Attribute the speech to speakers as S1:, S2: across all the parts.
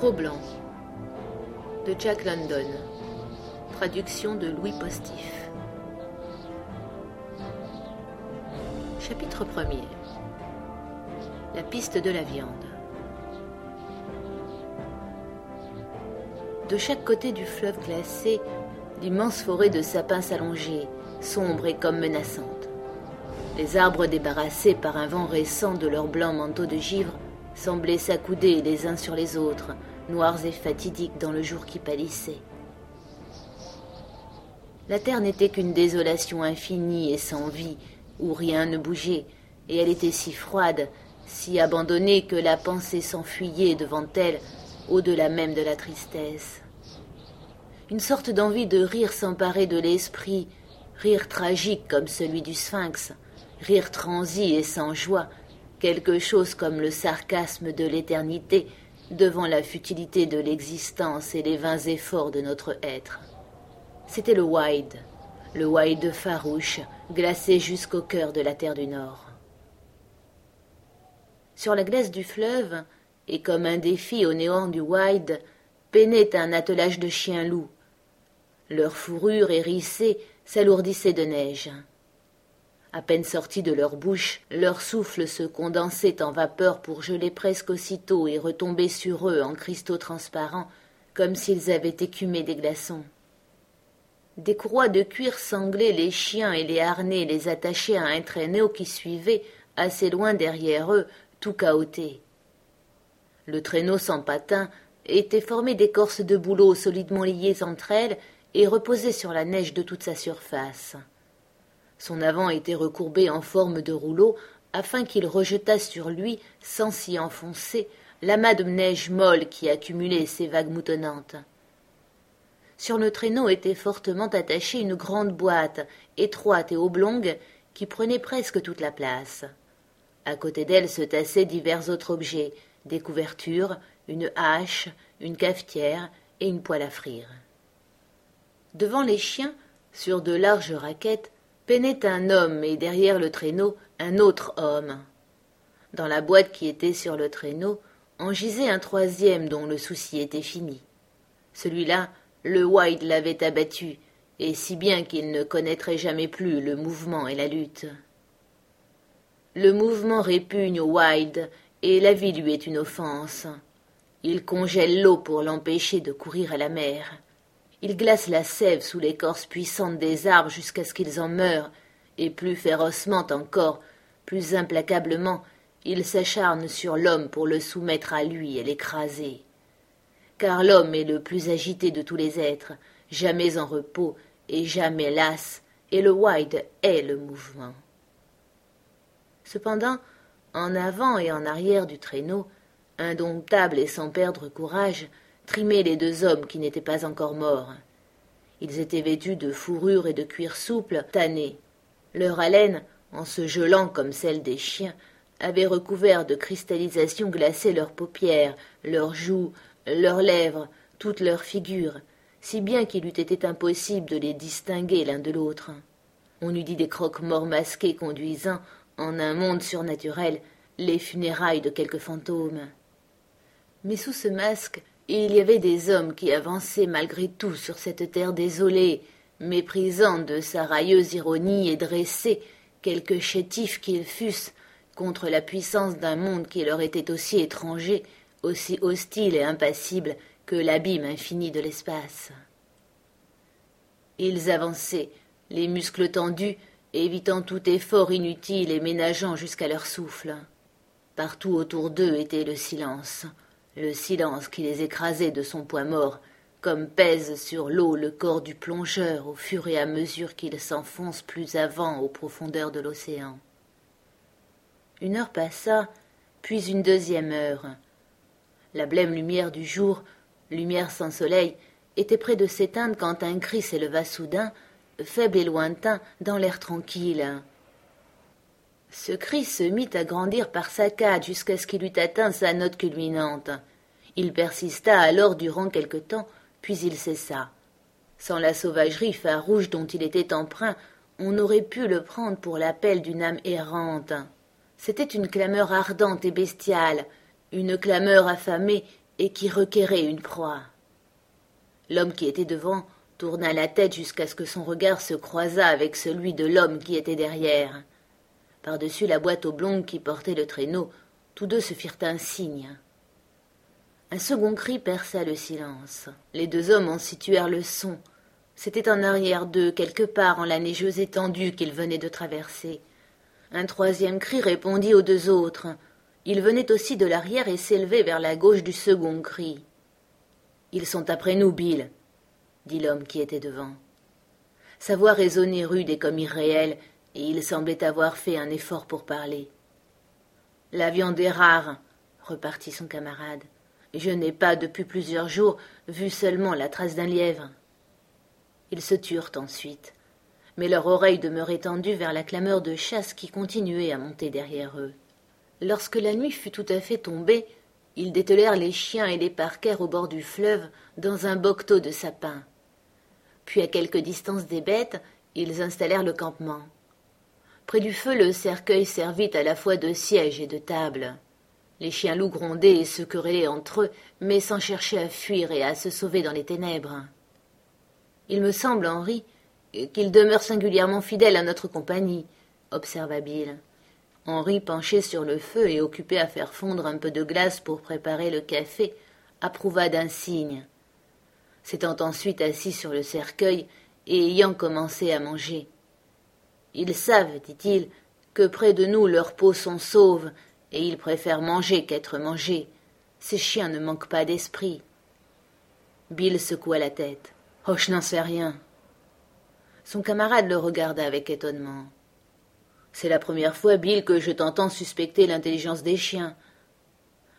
S1: Cro-Blanc de Jack London. Traduction de Louis Postif. Chapitre 1er La piste de la viande. De chaque côté du fleuve glacé, l'immense forêt de sapins s'allongeait, sombre et comme menaçante. Les arbres débarrassés par un vent récent de leurs blancs manteaux de givre semblaient s'accouder les uns sur les autres, noirs et fatidiques dans le jour qui pâlissait. La terre n'était qu'une désolation infinie et sans vie, où rien ne bougeait, et elle était si froide, si abandonnée que la pensée s'enfuyait devant elle, au-delà même de la tristesse. Une sorte d'envie de rire s'emparait de l'esprit, rire tragique comme celui du sphinx, rire transi et sans joie, quelque chose comme le sarcasme de l'éternité devant la futilité de l'existence et les vains efforts de notre être. C'était le Wide, le Wide farouche, glacé jusqu'au cœur de la terre du Nord. Sur la glace du fleuve, et comme un défi au néant du Wide, peinait un attelage de chiens loups. Leur fourrure hérissée s'alourdissait de neige. À peine sortis de leur bouche, leur souffle se condensait en vapeur pour geler presque aussitôt et retomber sur eux en cristaux transparents, comme s'ils avaient écumé des glaçons. Des courroies de cuir sanglaient les chiens et les harnais les attachaient à un traîneau qui suivait, assez loin derrière eux, tout cahoté. Le traîneau sans patin était formé d'écorces de bouleaux solidement liées entre elles et reposait sur la neige de toute sa surface. Son avant était recourbé en forme de rouleau afin qu'il rejetât sur lui, sans s'y enfoncer, l'amas de neige molle qui accumulait ses vagues moutonnantes. Sur le traîneau était fortement attachée une grande boîte, étroite et oblongue, qui prenait presque toute la place. À côté d'elle se tassaient divers autres objets, des couvertures, une hache, une cafetière et une poêle à frire. Devant les chiens, sur de larges raquettes, un homme et derrière le traîneau un autre homme. Dans la boîte qui était sur le traîneau, en gisait un troisième dont le souci était fini. Celui-là, le White l'avait abattu, et si bien qu'il ne connaîtrait jamais plus le mouvement et la lutte. Le mouvement répugne au Wild, et la vie lui est une offense. Il congèle l'eau pour l'empêcher de courir à la mer. Il glace la sève sous l'écorce puissante des arbres jusqu'à ce qu'ils en meurent, et plus férocement encore, plus implacablement, il s'acharne sur l'homme pour le soumettre à lui et l'écraser. Car l'homme est le plus agité de tous les êtres, jamais en repos et jamais las, et le wide est le mouvement. Cependant, en avant et en arrière du traîneau, indomptable et sans perdre courage, les deux hommes qui n'étaient pas encore morts. Ils étaient vêtus de fourrure et de cuir souple, tannés. Leur haleine, en se gelant comme celle des chiens, avait recouvert de cristallisation glacée leurs paupières, leurs joues, leurs lèvres, toute leur figure, si bien qu'il eût été impossible de les distinguer l'un de l'autre. On eût dit des croque-morts masqués conduisant, en un monde surnaturel, les funérailles de quelque fantôme. Mais sous ce masque, il y avait des hommes qui avançaient malgré tout sur cette terre désolée, méprisant de sa railleuse ironie et dressés, quelque chétifs qu'ils fussent, contre la puissance d'un monde qui leur était aussi étranger, aussi hostile et impassible que l'abîme infini de l'espace. Ils avançaient, les muscles tendus, évitant tout effort inutile et ménageant jusqu'à leur souffle. Partout autour d'eux était le silence, le silence qui les écrasait de son poids mort, comme pèse sur l'eau le corps du plongeur au fur et à mesure qu'il s'enfonce plus avant aux profondeurs de l'océan. Une heure passa, puis une deuxième heure. La blême lumière du jour, lumière sans soleil, était près de s'éteindre quand un cri s'éleva soudain, faible et lointain, dans l'air tranquille. Ce cri se mit à grandir par saccades jusqu'à ce qu'il eût atteint sa note culminante. Il persista alors durant quelque temps, puis il cessa. Sans la sauvagerie farouche dont il était empreint, on aurait pu le prendre pour l'appel d'une âme errante. C'était une clameur ardente et bestiale, une clameur affamée et qui requérait une proie. L'homme qui était devant tourna la tête jusqu'à ce que son regard se croisât avec celui de l'homme qui était derrière. Par-dessus la boîte oblongue qui portait le traîneau, tous deux se firent un signe. Un second cri perça le silence. Les deux hommes en situèrent le son. C'était en arrière d'eux, quelque part en la neigeuse étendue qu'ils venaient de traverser. Un troisième cri répondit aux deux autres. Il venait aussi de l'arrière et s'élevait vers la gauche du second cri. Ils sont après nous, Bill, dit l'homme qui était devant. Sa voix résonnait rude et comme irréelle, il semblait avoir fait un effort pour parler. La viande est rare, repartit son camarade. Je n'ai pas, depuis plusieurs jours, vu seulement la trace d'un lièvre. Ils se turent ensuite, mais leur oreille demeurait tendue vers la clameur de chasse qui continuait à monter derrière eux. Lorsque la nuit fut tout à fait tombée, ils dételèrent les chiens et les parquèrent au bord du fleuve dans un bocteau de sapins. Puis à quelque distance des bêtes, ils installèrent le campement. Près du feu, le cercueil servit à la fois de siège et de table. Les chiens loups grondaient et se querellaient entre eux, mais sans chercher à fuir et à se sauver dans les ténèbres. Il me semble, Henri, qu'il demeure singulièrement fidèle à notre compagnie, observa Bill. Henri, penché sur le feu et occupé à faire fondre un peu de glace pour préparer le café, approuva d'un signe. S'étant ensuite assis sur le cercueil et ayant commencé à manger. Ils savent, dit-il, que près de nous leurs peaux sont sauves, et ils préfèrent manger qu'être mangés. Ces chiens ne manquent pas d'esprit. Bill secoua la tête. Oh, je n'en sais rien. Son camarade le regarda avec étonnement. C'est la première fois, Bill, que je t'entends suspecter l'intelligence des chiens.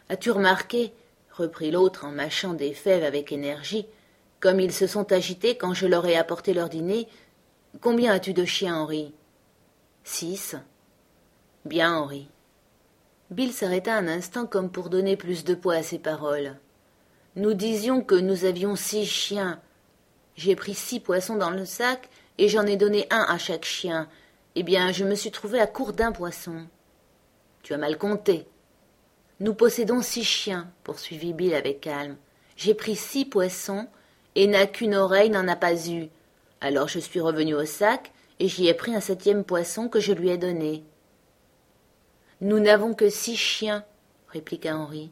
S1: As-tu remarqué, reprit l'autre en mâchant des fèves avec énergie, comme ils se sont agités quand je leur ai apporté leur dîner, combien as-tu de chiens, Henri? Six. Bien, Henri. Bill s'arrêta un instant comme pour donner plus de poids à ses paroles. Nous disions que nous avions six chiens. J'ai pris six poissons dans le sac et j'en ai donné un à chaque chien, eh bien, je me suis trouvé à court d'un poisson. Tu as mal compté. Nous possédons six chiens, poursuivit Bill avec calme. J'ai pris six poissons, et n'a qu'une oreille n'en a pas eu. Alors je suis revenu au sac, et j'y ai pris un septième poisson que je lui ai donné. Nous n'avons que six chiens, répliqua Henri.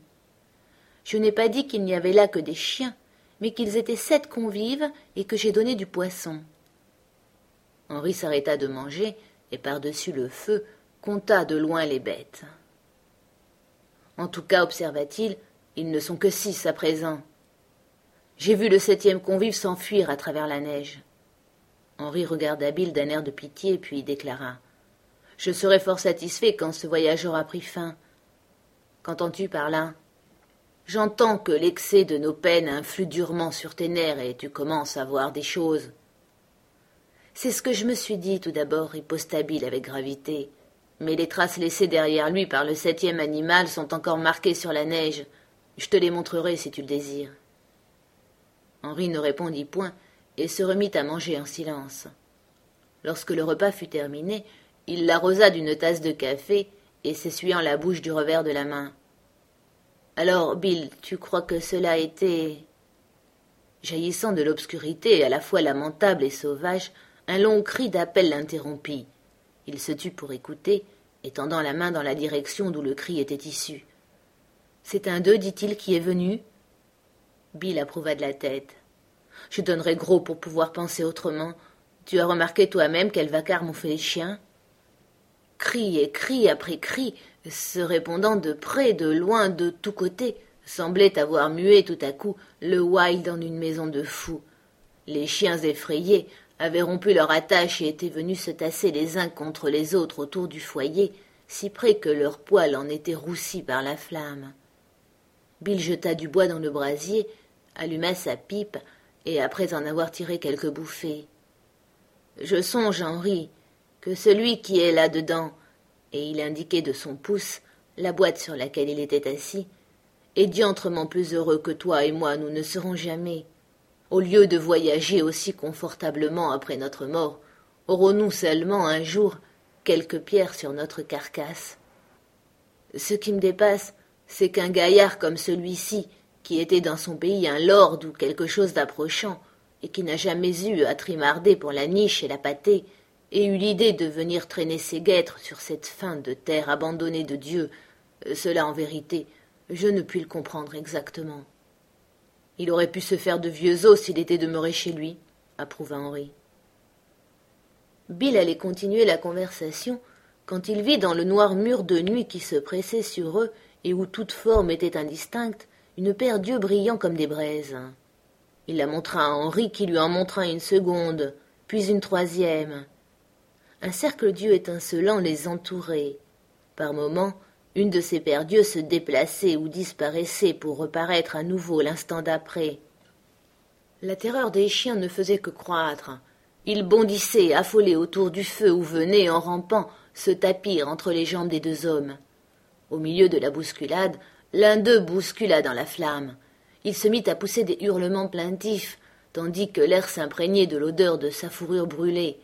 S1: Je n'ai pas dit qu'il n'y avait là que des chiens, mais qu'ils étaient sept convives et que j'ai donné du poisson. Henri s'arrêta de manger et par-dessus le feu compta de loin les bêtes. En tout cas, observa-t-il, ils ne sont que six à présent. J'ai vu le septième convive s'enfuir à travers la neige. Henri regarda Bill d'un air de pitié, puis déclara Je serai fort satisfait quand ce voyage aura pris fin. Qu'entends-tu par là? J'entends que l'excès de nos peines influe durement sur tes nerfs et tu commences à voir des choses. C'est ce que je me suis dit tout d'abord, riposta Bill avec gravité. Mais les traces laissées derrière lui par le septième animal sont encore marquées sur la neige. Je te les montrerai si tu le désires. Henri ne répondit point et se remit à manger en silence. Lorsque le repas fut terminé, il l'arrosa d'une tasse de café et s'essuyant la bouche du revers de la main. Alors, Bill, tu crois que cela était. Jaillissant de l'obscurité à la fois lamentable et sauvage, un long cri d'appel l'interrompit. Il se tut pour écouter, étendant la main dans la direction d'où le cri était issu. C'est un d'eux, dit-il, qui est venu? Bill approuva de la tête. Je donnerais gros pour pouvoir penser autrement. Tu as remarqué toi-même quel vacarme ont fait les chiens? Cri et cri après cri, se répondant de près, de loin, de tous côtés, semblait avoir mué tout à coup le wild en une maison de fous. Les chiens effrayés avaient rompu leur attache et étaient venus se tasser les uns contre les autres autour du foyer, si près que leurs poils en étaient roussis par la flamme. Bill jeta du bois dans le brasier, alluma sa pipe, et après en avoir tiré quelques bouffées. Je songe, Henri, que celui qui est là-dedans, et il indiquait de son pouce la boîte sur laquelle il était assis, est diantrement plus heureux que toi et moi nous ne serons jamais. Au lieu de voyager aussi confortablement après notre mort, aurons-nous seulement un jour quelques pierres sur notre carcasse? Ce qui me dépasse, c'est qu'un gaillard comme celui-ci, qui était dans son pays un lord ou quelque chose d'approchant, et qui n'a jamais eu à trimarder pour la niche et la pâtée, ait eu l'idée de venir traîner ses guêtres sur cette fin de terre abandonnée de Dieu, euh, cela en vérité, je ne puis le comprendre exactement. Il aurait pu se faire de vieux os s'il était demeuré chez lui, approuva Henri. Bill allait continuer la conversation quand il vit dans le noir mur de nuit qui se pressait sur eux et où toute forme était indistincte une paire d'yeux brillants comme des braises. Il la montra à Henri qui lui en montra une seconde, puis une troisième. Un cercle d'yeux étincelants les entourait. Par moments, une de ces paires d'yeux se déplaçait ou disparaissait pour reparaître à nouveau l'instant d'après. La terreur des chiens ne faisait que croître. Ils bondissaient, affolés autour du feu où venaient, en rampant, se tapir entre les jambes des deux hommes. Au milieu de la bousculade, l'un d'eux bouscula dans la flamme. Il se mit à pousser des hurlements plaintifs, tandis que l'air s'imprégnait de l'odeur de sa fourrure brûlée.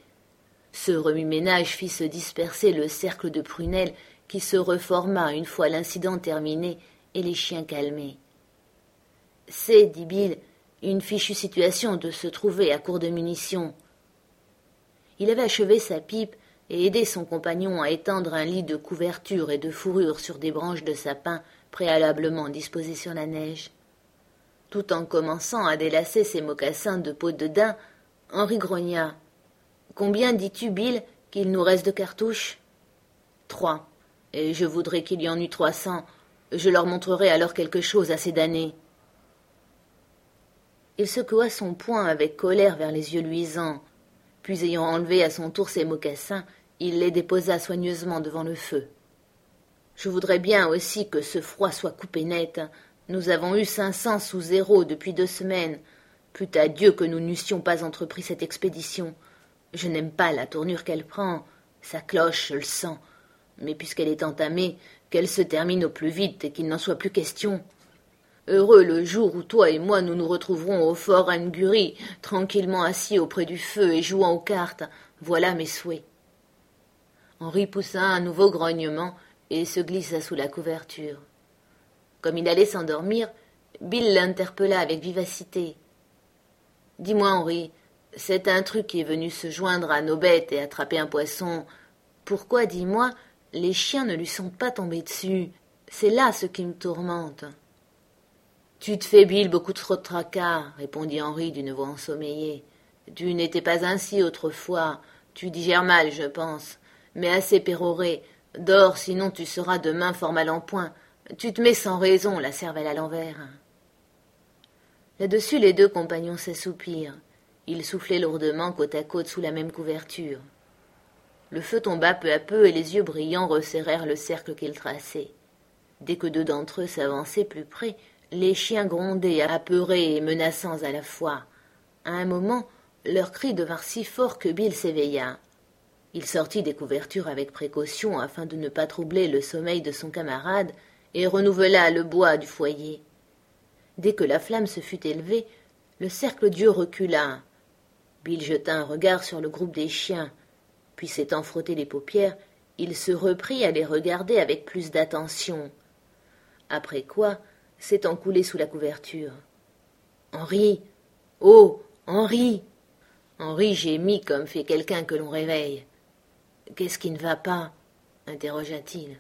S1: Ce remue-ménage fit se disperser le cercle de prunelles qui se reforma une fois l'incident terminé et les chiens calmés. C'est, dit Bill, une fichue situation de se trouver à court de munitions. Il avait achevé sa pipe et aidé son compagnon à étendre un lit de couverture et de fourrure sur des branches de sapin préalablement disposées sur la neige. Tout en commençant à délacer ses mocassins de peau de daim, Henri grogna. Combien dis-tu, Bill, qu'il nous reste de cartouches? Trois. Et je voudrais qu'il y en eût trois cents. Je leur montrerai alors quelque chose assez damné. Il secoua son poing avec colère vers les yeux luisants, puis ayant enlevé à son tour ses mocassins, il les déposa soigneusement devant le feu. Je voudrais bien aussi que ce froid soit coupé net. Nous avons eu cinq cents sous zéro depuis deux semaines. Plût à Dieu que nous n'eussions pas entrepris cette expédition. Je n'aime pas la tournure qu'elle prend. Sa cloche, je le sens. Mais puisqu'elle est entamée, qu'elle se termine au plus vite et qu'il n'en soit plus question. Heureux le jour où toi et moi nous nous retrouverons au fort Anguri, tranquillement assis auprès du feu et jouant aux cartes. Voilà mes souhaits. Henri poussa un nouveau grognement et se glissa sous la couverture. Comme il allait s'endormir, Bill l'interpella avec vivacité. Dis-moi, Henri, c'est un truc qui est venu se joindre à nos bêtes et attraper un poisson. Pourquoi, dis-moi, les chiens ne lui sont pas tombés dessus? C'est là ce qui me tourmente. Tu te fais, Bill, beaucoup de tracas, répondit Henri d'une voix ensommeillée. Tu n'étais pas ainsi autrefois. Tu digères mal, je pense, mais assez péroré. Dors, sinon tu seras demain fort mal en point. Tu te mets sans raison, la cervelle à l'envers. Là-dessus, les deux compagnons s'assoupirent. Ils soufflaient lourdement côte à côte sous la même couverture. Le feu tomba peu à peu et les yeux brillants resserrèrent le cercle qu'ils traçaient. Dès que deux d'entre eux s'avançaient plus près, les chiens grondaient, apeurés et menaçants à la fois. À un moment, leurs cris devinrent si forts que Bill s'éveilla. Il sortit des couvertures avec précaution afin de ne pas troubler le sommeil de son camarade et renouvela le bois du foyer. Dès que la flamme se fut élevée, le cercle d'yeux recula. Bill jeta un regard sur le groupe des chiens, puis s'étant frotté les paupières, il se reprit à les regarder avec plus d'attention. Après quoi, s'étant coulé sous la couverture. Henri. Oh. Henri. Henri gémit comme fait quelqu'un que l'on réveille. Qu'est-ce qui ne va pas? interrogea t-il.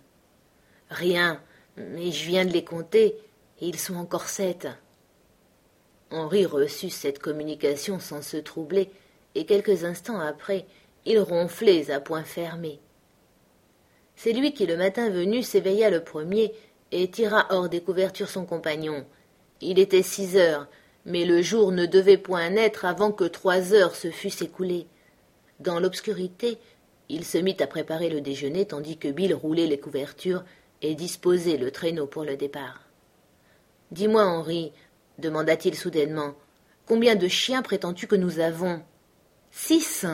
S1: Rien, mais je viens de les compter, et ils sont encore sept. Henri reçut cette communication sans se troubler, et quelques instants après, il ronflait à point fermé. C'est lui qui, le matin venu, s'éveilla le premier et tira hors des couvertures son compagnon. Il était six heures, mais le jour ne devait point naître avant que trois heures se fussent écoulées. Dans l'obscurité, il se mit à préparer le déjeuner tandis que Bill roulait les couvertures et disposait le traîneau pour le départ. Dis-moi, Henri, demanda-t-il soudainement, combien de chiens prétends-tu que nous avons Six.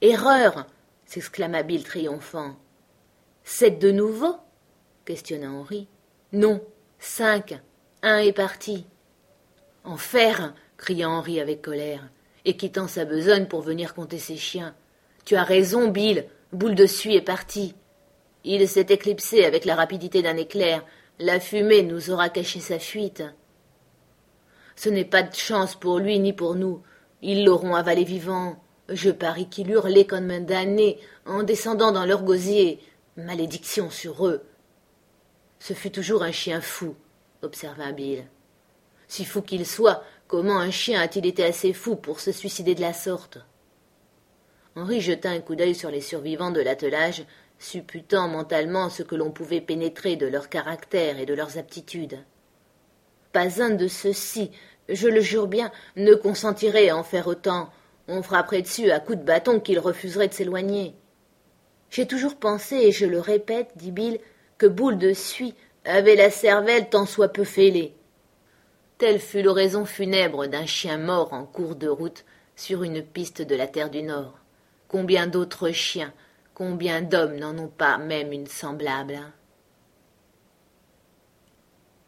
S1: Erreur s'exclama Bill triomphant. Sept de nouveau? Questionna Henri. Non, cinq. Un est parti. Enfer cria Henri avec colère, et quittant sa besogne pour venir compter ses chiens. Tu as raison, Bill. Boule de suie est parti. Il s'est éclipsé avec la rapidité d'un éclair. La fumée nous aura caché sa fuite. Ce n'est pas de chance pour lui ni pour nous. Ils l'auront avalé vivant. Je parie qu'il hurlait comme un damné en descendant dans leur gosier. Malédiction sur eux. Ce fut toujours un chien fou, observa Bill. Si fou qu'il soit, comment un chien a-t-il été assez fou pour se suicider de la sorte? Henri jeta un coup d'œil sur les survivants de l'attelage, supputant mentalement ce que l'on pouvait pénétrer de leur caractère et de leurs aptitudes. Pas un de ceux-ci, je le jure bien, ne consentirait à en faire autant. On frapperait dessus à coups de bâton qu'il refuserait de s'éloigner. J'ai toujours pensé, et je le répète, dit Bill, que Boule de Suie avait la cervelle tant soit peu fêlée. Telle fut l'oraison funèbre d'un chien mort en cours de route sur une piste de la terre du Nord. Combien d'autres chiens, combien d'hommes n'en ont pas même une semblable